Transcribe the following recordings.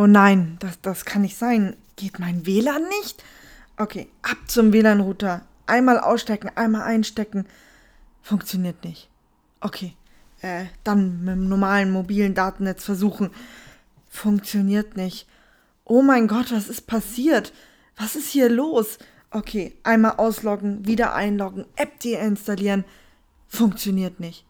Oh nein, das, das kann nicht sein. Geht mein WLAN nicht? Okay, ab zum WLAN-Router. Einmal ausstecken, einmal einstecken. Funktioniert nicht. Okay, äh, dann mit dem normalen mobilen Datennetz versuchen. Funktioniert nicht. Oh mein Gott, was ist passiert? Was ist hier los? Okay, einmal ausloggen, wieder einloggen, App deinstallieren. Funktioniert nicht.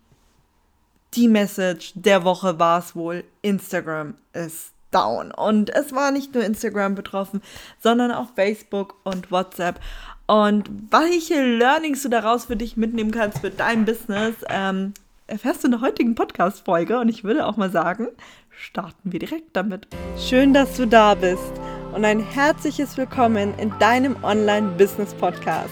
Die Message der Woche war es wohl. Instagram ist down. Und es war nicht nur Instagram betroffen, sondern auch Facebook und WhatsApp. Und welche Learnings du daraus für dich mitnehmen kannst für dein Business, ähm, erfährst du in der heutigen Podcast-Folge. Und ich würde auch mal sagen, starten wir direkt damit. Schön, dass du da bist und ein herzliches Willkommen in deinem Online-Business-Podcast.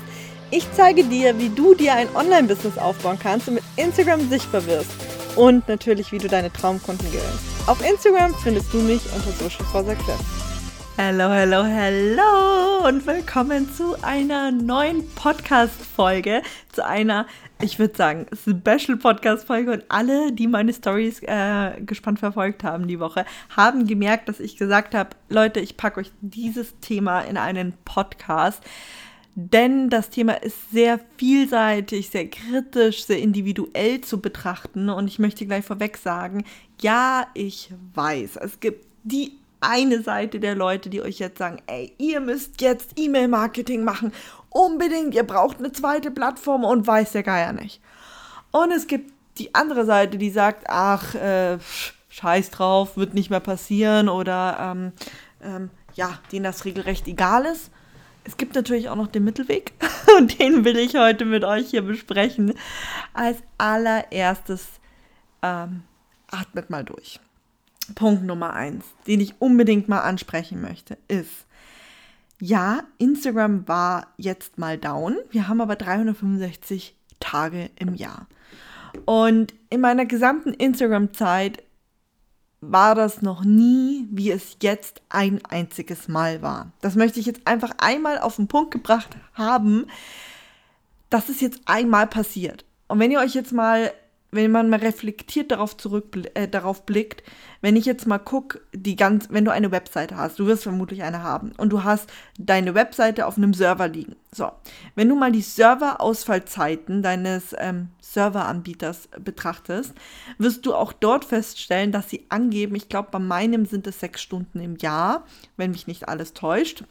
Ich zeige dir, wie du dir ein Online-Business aufbauen kannst und mit Instagram sichtbar wirst. Und natürlich, wie du deine Traumkunden gewinnst. Auf Instagram findest du mich unter Social for Success. Hallo, hallo, hallo und willkommen zu einer neuen Podcast-Folge, zu einer, ich würde sagen, Special-Podcast-Folge. Und alle, die meine Stories äh, gespannt verfolgt haben die Woche, haben gemerkt, dass ich gesagt habe, Leute, ich packe euch dieses Thema in einen Podcast. Denn das Thema ist sehr vielseitig, sehr kritisch, sehr individuell zu betrachten. Und ich möchte gleich vorweg sagen, ja, ich weiß, es gibt die eine Seite der Leute, die euch jetzt sagen, ey, ihr müsst jetzt E-Mail-Marketing machen. Unbedingt, ihr braucht eine zweite Plattform und weiß der Geier nicht. Und es gibt die andere Seite, die sagt, ach, äh, scheiß drauf, wird nicht mehr passieren oder ähm, ähm, ja, denen das regelrecht egal ist. Es gibt natürlich auch noch den Mittelweg und den will ich heute mit euch hier besprechen. Als allererstes ähm, atmet mal durch. Punkt Nummer eins, den ich unbedingt mal ansprechen möchte, ist, ja, Instagram war jetzt mal down. Wir haben aber 365 Tage im Jahr. Und in meiner gesamten Instagram-Zeit war das noch nie, wie es jetzt ein einziges Mal war. Das möchte ich jetzt einfach einmal auf den Punkt gebracht haben. Das ist jetzt einmal passiert. Und wenn ihr euch jetzt mal wenn man mal reflektiert darauf zurück, äh, darauf blickt, wenn ich jetzt mal gucke, die ganz, wenn du eine Webseite hast, du wirst vermutlich eine haben und du hast deine Webseite auf einem Server liegen. So, wenn du mal die Serverausfallzeiten deines ähm, Serveranbieters betrachtest, wirst du auch dort feststellen, dass sie angeben, ich glaube, bei meinem sind es sechs Stunden im Jahr, wenn mich nicht alles täuscht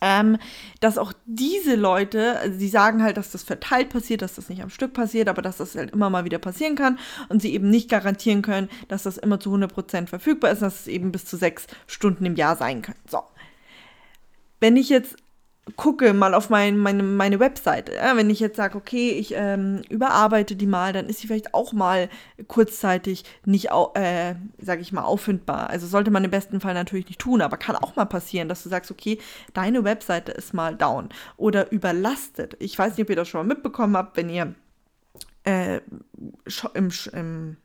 ähm, dass auch diese Leute, also sie sagen halt, dass das verteilt passiert, dass das nicht am Stück passiert, aber dass das halt immer mal wieder passieren kann und sie eben nicht garantieren können, dass das immer zu 100% verfügbar ist, dass es eben bis zu sechs Stunden im Jahr sein kann. So. Wenn ich jetzt gucke mal auf mein, meine, meine Webseite. Ja, wenn ich jetzt sage, okay, ich ähm, überarbeite die mal, dann ist sie vielleicht auch mal kurzzeitig nicht, äh, sage ich mal, auffindbar. Also sollte man im besten Fall natürlich nicht tun, aber kann auch mal passieren, dass du sagst, okay, deine Webseite ist mal down oder überlastet. Ich weiß nicht, ob ihr das schon mal mitbekommen habt, wenn ihr äh, im, im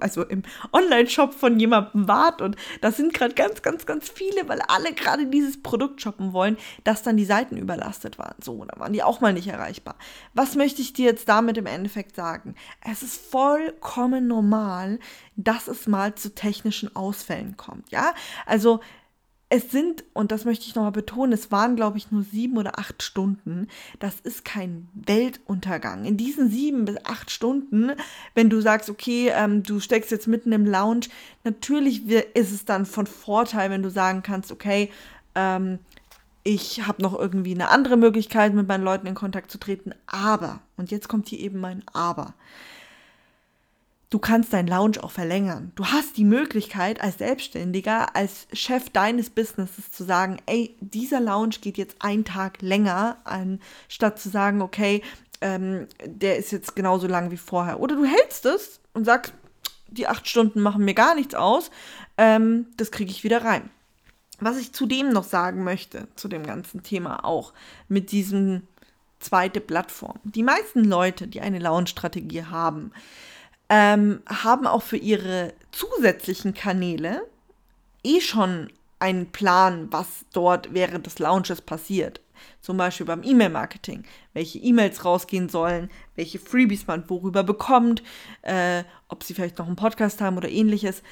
also im Online-Shop von jemandem wart und das sind gerade ganz, ganz, ganz viele, weil alle gerade dieses Produkt shoppen wollen, dass dann die Seiten überlastet waren. So, da waren die auch mal nicht erreichbar. Was möchte ich dir jetzt damit im Endeffekt sagen? Es ist vollkommen normal, dass es mal zu technischen Ausfällen kommt. Ja, also es sind, und das möchte ich nochmal betonen, es waren, glaube ich, nur sieben oder acht Stunden. Das ist kein Weltuntergang. In diesen sieben bis acht Stunden, wenn du sagst, okay, ähm, du steckst jetzt mitten im Lounge, natürlich ist es dann von Vorteil, wenn du sagen kannst, okay, ähm, ich habe noch irgendwie eine andere Möglichkeit, mit meinen Leuten in Kontakt zu treten. Aber, und jetzt kommt hier eben mein Aber Du kannst dein Lounge auch verlängern. Du hast die Möglichkeit als Selbstständiger, als Chef deines Businesses zu sagen, ey, dieser Lounge geht jetzt einen Tag länger, anstatt zu sagen, okay, ähm, der ist jetzt genauso lang wie vorher. Oder du hältst es und sagst, die acht Stunden machen mir gar nichts aus, ähm, das kriege ich wieder rein. Was ich zudem noch sagen möchte, zu dem ganzen Thema auch, mit diesem zweite Plattform. Die meisten Leute, die eine Lounge-Strategie haben, ähm, haben auch für ihre zusätzlichen Kanäle eh schon einen Plan, was dort während des Launches passiert. Zum Beispiel beim E-Mail-Marketing, welche E-Mails rausgehen sollen, welche Freebies man worüber bekommt, äh, ob sie vielleicht noch einen Podcast haben oder ähnliches.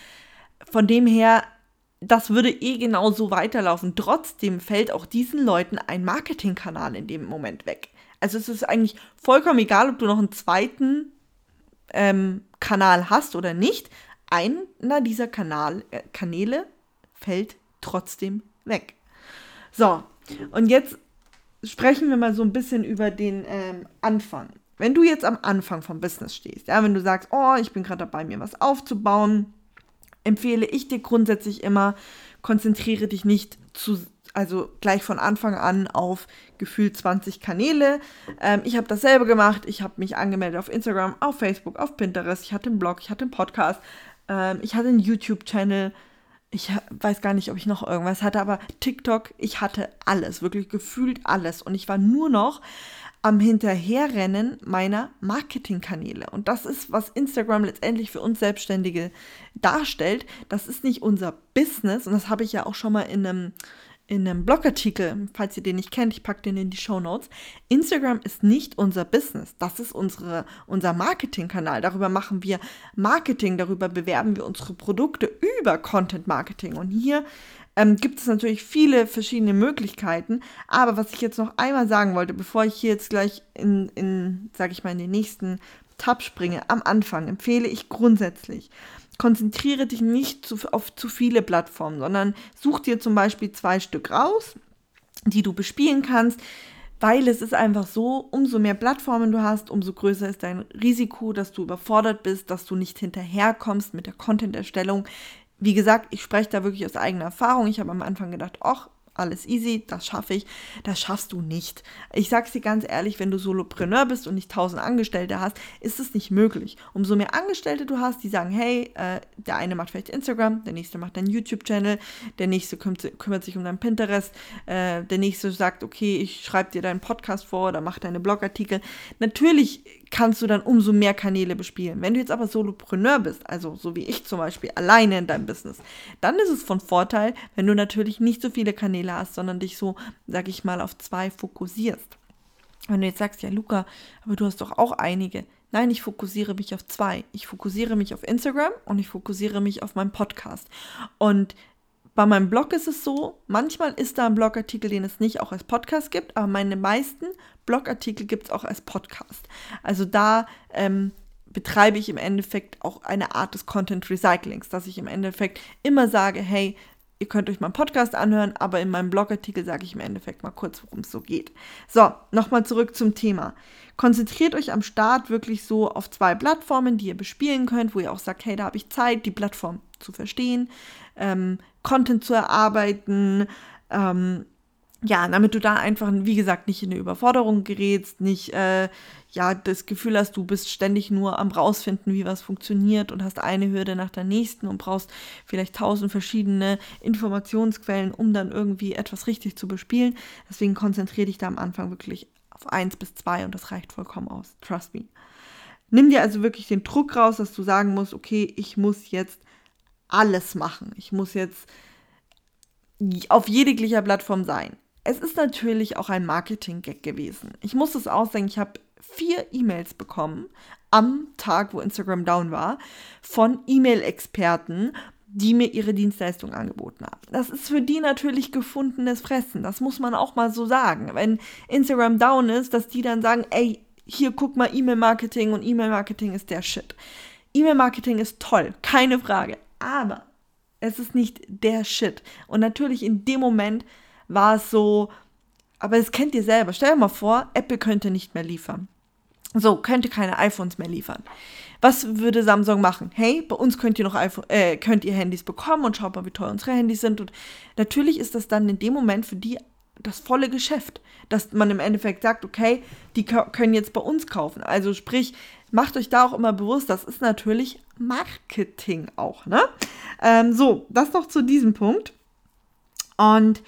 Von dem her das würde eh genauso weiterlaufen. Trotzdem fällt auch diesen Leuten ein Marketingkanal in dem Moment weg. Also es ist eigentlich vollkommen egal, ob du noch einen zweiten ähm, Kanal hast oder nicht. Einer dieser Kanal, äh, Kanäle fällt trotzdem weg. So, und jetzt sprechen wir mal so ein bisschen über den ähm, Anfang. Wenn du jetzt am Anfang vom Business stehst, ja, wenn du sagst, oh, ich bin gerade dabei, mir was aufzubauen, empfehle ich dir grundsätzlich immer, konzentriere dich nicht zu, also gleich von Anfang an auf gefühlt 20 Kanäle. Ähm, ich habe dasselbe gemacht. Ich habe mich angemeldet auf Instagram, auf Facebook, auf Pinterest. Ich hatte einen Blog, ich hatte einen Podcast, ähm, ich hatte einen YouTube-Channel. Ich weiß gar nicht, ob ich noch irgendwas hatte, aber TikTok, ich hatte alles, wirklich gefühlt alles. Und ich war nur noch am Hinterherrennen meiner Marketingkanäle. Und das ist, was Instagram letztendlich für uns Selbstständige darstellt. Das ist nicht unser Business. Und das habe ich ja auch schon mal in einem, in einem Blogartikel, falls ihr den nicht kennt, ich packe den in die Show Notes. Instagram ist nicht unser Business. Das ist unsere, unser Marketingkanal. Darüber machen wir Marketing, darüber bewerben wir unsere Produkte über Content Marketing. Und hier ähm, gibt es natürlich viele verschiedene Möglichkeiten. Aber was ich jetzt noch einmal sagen wollte, bevor ich hier jetzt gleich in, in sage ich mal, in den nächsten Tab springe, am Anfang empfehle ich grundsätzlich, konzentriere dich nicht zu, auf zu viele Plattformen, sondern such dir zum Beispiel zwei Stück raus, die du bespielen kannst. Weil es ist einfach so, umso mehr Plattformen du hast, umso größer ist dein Risiko, dass du überfordert bist, dass du nicht hinterherkommst mit der Content-Erstellung wie gesagt, ich spreche da wirklich aus eigener Erfahrung. Ich habe am Anfang gedacht, ach, alles easy, das schaffe ich. Das schaffst du nicht. Ich sag's dir ganz ehrlich, wenn du Solopreneur bist und nicht tausend Angestellte hast, ist es nicht möglich. Umso mehr Angestellte du hast, die sagen, hey, äh, der eine macht vielleicht Instagram, der nächste macht deinen YouTube-Channel, der nächste kümmert, kümmert, sich um deinen Pinterest, äh, der nächste sagt, okay, ich schreibe dir deinen Podcast vor oder mach deine Blogartikel. Natürlich kannst du dann umso mehr Kanäle bespielen. Wenn du jetzt aber Solopreneur bist, also so wie ich zum Beispiel alleine in deinem Business, dann ist es von Vorteil, wenn du natürlich nicht so viele Kanäle hast, sondern dich so, sag ich mal, auf zwei fokussierst. Wenn du jetzt sagst, ja Luca, aber du hast doch auch einige. Nein, ich fokussiere mich auf zwei. Ich fokussiere mich auf Instagram und ich fokussiere mich auf meinen Podcast. Und bei meinem Blog ist es so, manchmal ist da ein Blogartikel, den es nicht auch als Podcast gibt, aber meine meisten Blogartikel gibt es auch als Podcast. Also da ähm, betreibe ich im Endeffekt auch eine Art des Content Recyclings, dass ich im Endeffekt immer sage, hey, ihr könnt euch meinen Podcast anhören, aber in meinem Blogartikel sage ich im Endeffekt mal kurz, worum es so geht. So, nochmal zurück zum Thema. Konzentriert euch am Start wirklich so auf zwei Plattformen, die ihr bespielen könnt, wo ihr auch sagt, hey, da habe ich Zeit, die Plattform zu verstehen, ähm, Content zu erarbeiten, ähm, ja, damit du da einfach, wie gesagt, nicht in eine Überforderung gerätst, nicht äh, ja das Gefühl hast, du bist ständig nur am rausfinden, wie was funktioniert und hast eine Hürde nach der nächsten und brauchst vielleicht tausend verschiedene Informationsquellen, um dann irgendwie etwas richtig zu bespielen. Deswegen konzentriere dich da am Anfang wirklich auf eins bis zwei und das reicht vollkommen aus. Trust me. Nimm dir also wirklich den Druck raus, dass du sagen musst, okay, ich muss jetzt alles machen. Ich muss jetzt auf jeglicher Plattform sein. Es ist natürlich auch ein Marketing-Gag gewesen. Ich muss es ausdenken, ich habe vier E-Mails bekommen am Tag, wo Instagram down war, von E-Mail-Experten, die mir ihre Dienstleistung angeboten haben. Das ist für die natürlich gefundenes Fressen. Das muss man auch mal so sagen. Wenn Instagram down ist, dass die dann sagen, ey, hier guck mal E-Mail-Marketing und E-Mail-Marketing ist der Shit. E-Mail-Marketing ist toll, keine Frage. Aber es ist nicht der Shit. Und natürlich in dem Moment war es so, aber das kennt ihr selber. Stell dir mal vor, Apple könnte nicht mehr liefern. So, könnte keine iPhones mehr liefern. Was würde Samsung machen? Hey, bei uns könnt ihr noch iPhone, äh, könnt ihr Handys bekommen und schaut mal, wie teuer unsere Handys sind. Und natürlich ist das dann in dem Moment für die das volle Geschäft, dass man im Endeffekt sagt, okay, die können jetzt bei uns kaufen. Also sprich, macht euch da auch immer bewusst, das ist natürlich Marketing auch, ne? Ähm, so, das noch zu diesem Punkt. Und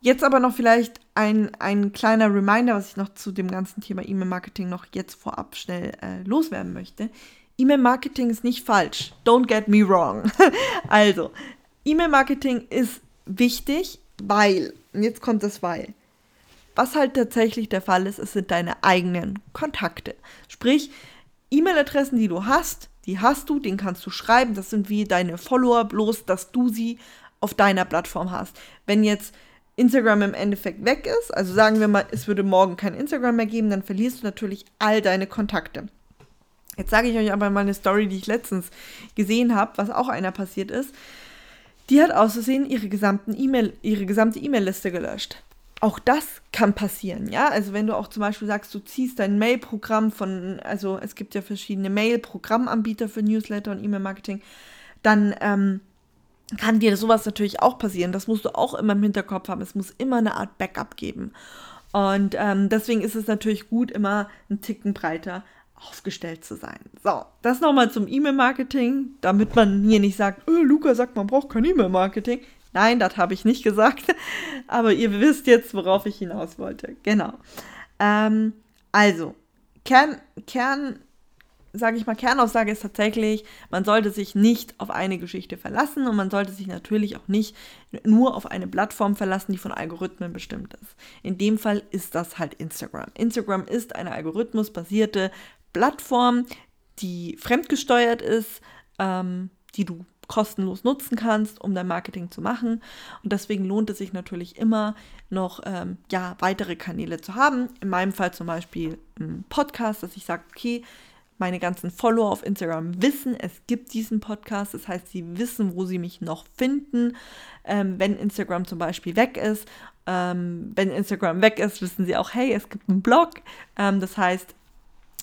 jetzt aber noch vielleicht ein, ein kleiner Reminder, was ich noch zu dem ganzen Thema E-Mail-Marketing noch jetzt vorab schnell äh, loswerden möchte. E-Mail-Marketing ist nicht falsch. Don't get me wrong. also, E-Mail-Marketing ist wichtig, weil, und jetzt kommt das Weil. Was halt tatsächlich der Fall ist, es sind deine eigenen Kontakte. Sprich, E-Mail-Adressen, die du hast, die hast du, den kannst du schreiben. Das sind wie deine Follower, bloß dass du sie auf deiner Plattform hast. Wenn jetzt Instagram im Endeffekt weg ist, also sagen wir mal, es würde morgen kein Instagram mehr geben, dann verlierst du natürlich all deine Kontakte. Jetzt sage ich euch aber mal eine Story, die ich letztens gesehen habe, was auch einer passiert ist. Die hat auszusehen ihre gesamten E-Mail, ihre gesamte E-Mail-Liste gelöscht. Auch das kann passieren, ja. Also wenn du auch zum Beispiel sagst, du ziehst dein Mail-Programm von, also es gibt ja verschiedene Mail-Programmanbieter für Newsletter und E-Mail-Marketing, dann ähm, kann dir sowas natürlich auch passieren. Das musst du auch immer im Hinterkopf haben. Es muss immer eine Art Backup geben. Und ähm, deswegen ist es natürlich gut, immer einen Ticken breiter aufgestellt zu sein. So, das nochmal zum E-Mail-Marketing, damit man hier nicht sagt, oh, Luca sagt, man braucht kein E-Mail-Marketing. Nein, das habe ich nicht gesagt. Aber ihr wisst jetzt, worauf ich hinaus wollte. Genau. Ähm, also, Kern, Kern sage ich mal, Kernaussage ist tatsächlich, man sollte sich nicht auf eine Geschichte verlassen und man sollte sich natürlich auch nicht nur auf eine Plattform verlassen, die von Algorithmen bestimmt ist. In dem Fall ist das halt Instagram. Instagram ist eine algorithmusbasierte Plattform, die fremdgesteuert ist, ähm, die du kostenlos nutzen kannst, um dein Marketing zu machen. Und deswegen lohnt es sich natürlich immer noch ähm, ja, weitere Kanäle zu haben. In meinem Fall zum Beispiel ein Podcast, dass ich sage, okay, meine ganzen Follower auf Instagram wissen, es gibt diesen Podcast. Das heißt, sie wissen, wo sie mich noch finden, ähm, wenn Instagram zum Beispiel weg ist. Ähm, wenn Instagram weg ist, wissen sie auch, hey, es gibt einen Blog. Ähm, das heißt,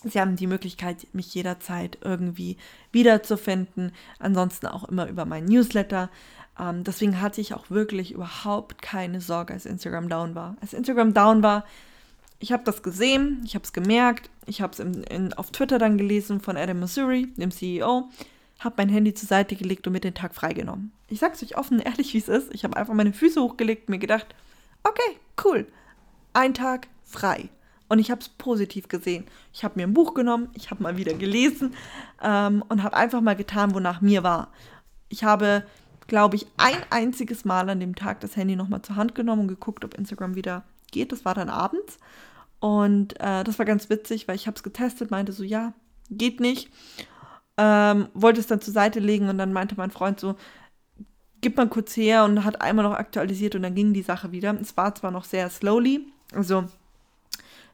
Sie haben die Möglichkeit, mich jederzeit irgendwie wiederzufinden. Ansonsten auch immer über meinen Newsletter. Ähm, deswegen hatte ich auch wirklich überhaupt keine Sorge, als Instagram down war. Als Instagram down war, ich habe das gesehen, ich habe es gemerkt, ich habe es auf Twitter dann gelesen von Adam Missouri, dem CEO, habe mein Handy zur Seite gelegt und mir den Tag freigenommen. Ich sag's euch offen, ehrlich, wie es ist. Ich habe einfach meine Füße hochgelegt, mir gedacht, okay, cool, ein Tag frei. Und ich habe es positiv gesehen. Ich habe mir ein Buch genommen, ich habe mal wieder gelesen ähm, und habe einfach mal getan, wonach mir war. Ich habe, glaube ich, ein einziges Mal an dem Tag das Handy nochmal zur Hand genommen und geguckt, ob Instagram wieder geht. Das war dann abends. Und äh, das war ganz witzig, weil ich habe es getestet, meinte so, ja, geht nicht. Ähm, wollte es dann zur Seite legen und dann meinte mein Freund so, gib mal kurz her und hat einmal noch aktualisiert und dann ging die Sache wieder. Es war zwar noch sehr slowly, also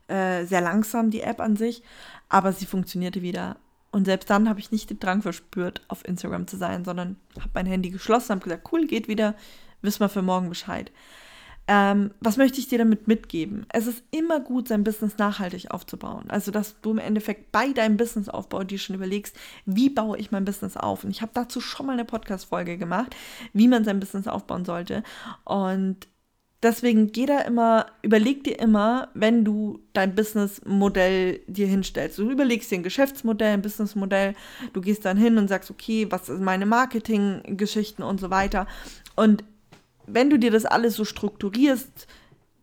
äh, sehr langsam die App an sich, aber sie funktionierte wieder. Und selbst dann habe ich nicht den Drang verspürt, auf Instagram zu sein, sondern habe mein Handy geschlossen, habe gesagt, cool, geht wieder, wissen wir für morgen Bescheid. Ähm, was möchte ich dir damit mitgeben? Es ist immer gut, sein Business nachhaltig aufzubauen. Also, dass du im Endeffekt bei deinem Businessaufbau dir schon überlegst, wie baue ich mein Business auf? Und ich habe dazu schon mal eine Podcast-Folge gemacht, wie man sein Business aufbauen sollte. Und deswegen geh da immer, überleg dir immer, wenn du dein Businessmodell dir hinstellst. Du überlegst dir ein Geschäftsmodell, ein Businessmodell, du gehst dann hin und sagst, okay, was sind meine Marketinggeschichten und so weiter. Und wenn du dir das alles so strukturierst,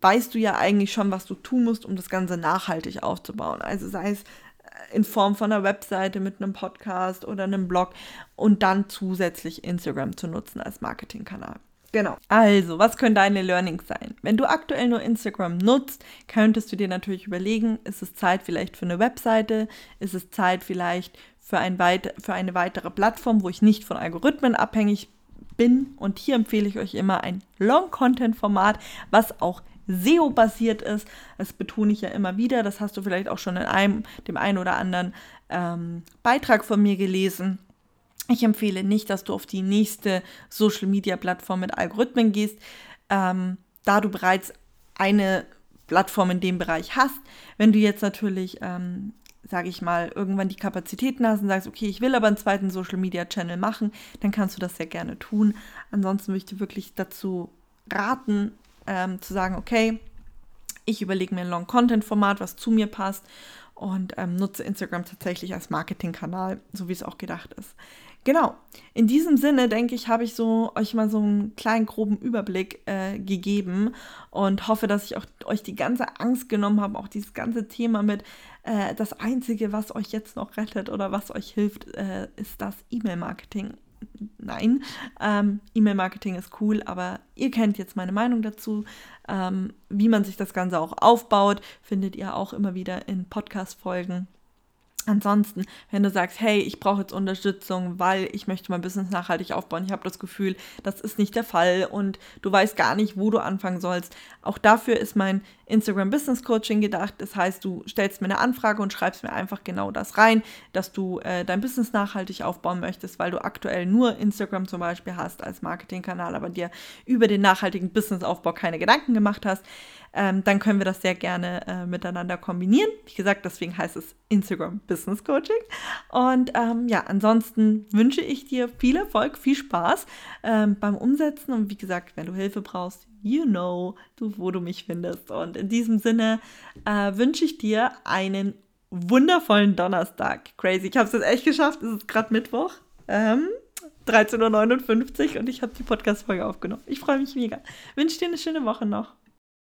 weißt du ja eigentlich schon, was du tun musst, um das Ganze nachhaltig aufzubauen. Also sei es äh, in Form von einer Webseite mit einem Podcast oder einem Blog und dann zusätzlich Instagram zu nutzen als Marketingkanal. Genau. Also, was können deine Learnings sein? Wenn du aktuell nur Instagram nutzt, könntest du dir natürlich überlegen, ist es Zeit vielleicht für eine Webseite? Ist es Zeit vielleicht für, ein weit für eine weitere Plattform, wo ich nicht von Algorithmen abhängig bin? Bin. Und hier empfehle ich euch immer ein Long-Content-Format, was auch SEO-basiert ist. Das betone ich ja immer wieder. Das hast du vielleicht auch schon in einem, dem einen oder anderen ähm, Beitrag von mir gelesen. Ich empfehle nicht, dass du auf die nächste Social-Media-Plattform mit Algorithmen gehst, ähm, da du bereits eine Plattform in dem Bereich hast. Wenn du jetzt natürlich ähm, sage ich mal, irgendwann die Kapazitäten hast und sagst, okay, ich will aber einen zweiten Social Media Channel machen, dann kannst du das sehr gerne tun. Ansonsten möchte ich wirklich dazu raten, ähm, zu sagen, okay, ich überlege mir ein Long-Content-Format, was zu mir passt und ähm, nutze Instagram tatsächlich als Marketingkanal, so wie es auch gedacht ist. Genau. In diesem Sinne, denke ich, habe ich so euch mal so einen kleinen groben Überblick äh, gegeben und hoffe, dass ich auch euch die ganze Angst genommen habe, auch dieses ganze Thema mit äh, das Einzige, was euch jetzt noch rettet oder was euch hilft, äh, ist das E-Mail-Marketing. Nein, ähm, E-Mail-Marketing ist cool, aber ihr kennt jetzt meine Meinung dazu. Ähm, wie man sich das Ganze auch aufbaut, findet ihr auch immer wieder in Podcast-Folgen. Ansonsten, wenn du sagst, hey, ich brauche jetzt Unterstützung, weil ich möchte mein Business nachhaltig aufbauen, ich habe das Gefühl, das ist nicht der Fall und du weißt gar nicht, wo du anfangen sollst, auch dafür ist mein Instagram Business Coaching gedacht. Das heißt, du stellst mir eine Anfrage und schreibst mir einfach genau das rein, dass du äh, dein Business nachhaltig aufbauen möchtest, weil du aktuell nur Instagram zum Beispiel hast als Marketingkanal, aber dir über den nachhaltigen Businessaufbau keine Gedanken gemacht hast ähm, dann können wir das sehr gerne äh, miteinander kombinieren. Wie gesagt, deswegen heißt es Instagram Business Coaching. Und ähm, ja, ansonsten wünsche ich dir viel Erfolg, viel Spaß ähm, beim Umsetzen. Und wie gesagt, wenn du Hilfe brauchst, you know, du, wo du mich findest. Und in diesem Sinne äh, wünsche ich dir einen wundervollen Donnerstag. Crazy. Ich habe es jetzt echt geschafft. Es ist gerade Mittwoch. Ähm, 13.59 Uhr und ich habe die Podcast-Folge aufgenommen. Ich freue mich mega. Wünsche dir eine schöne Woche noch.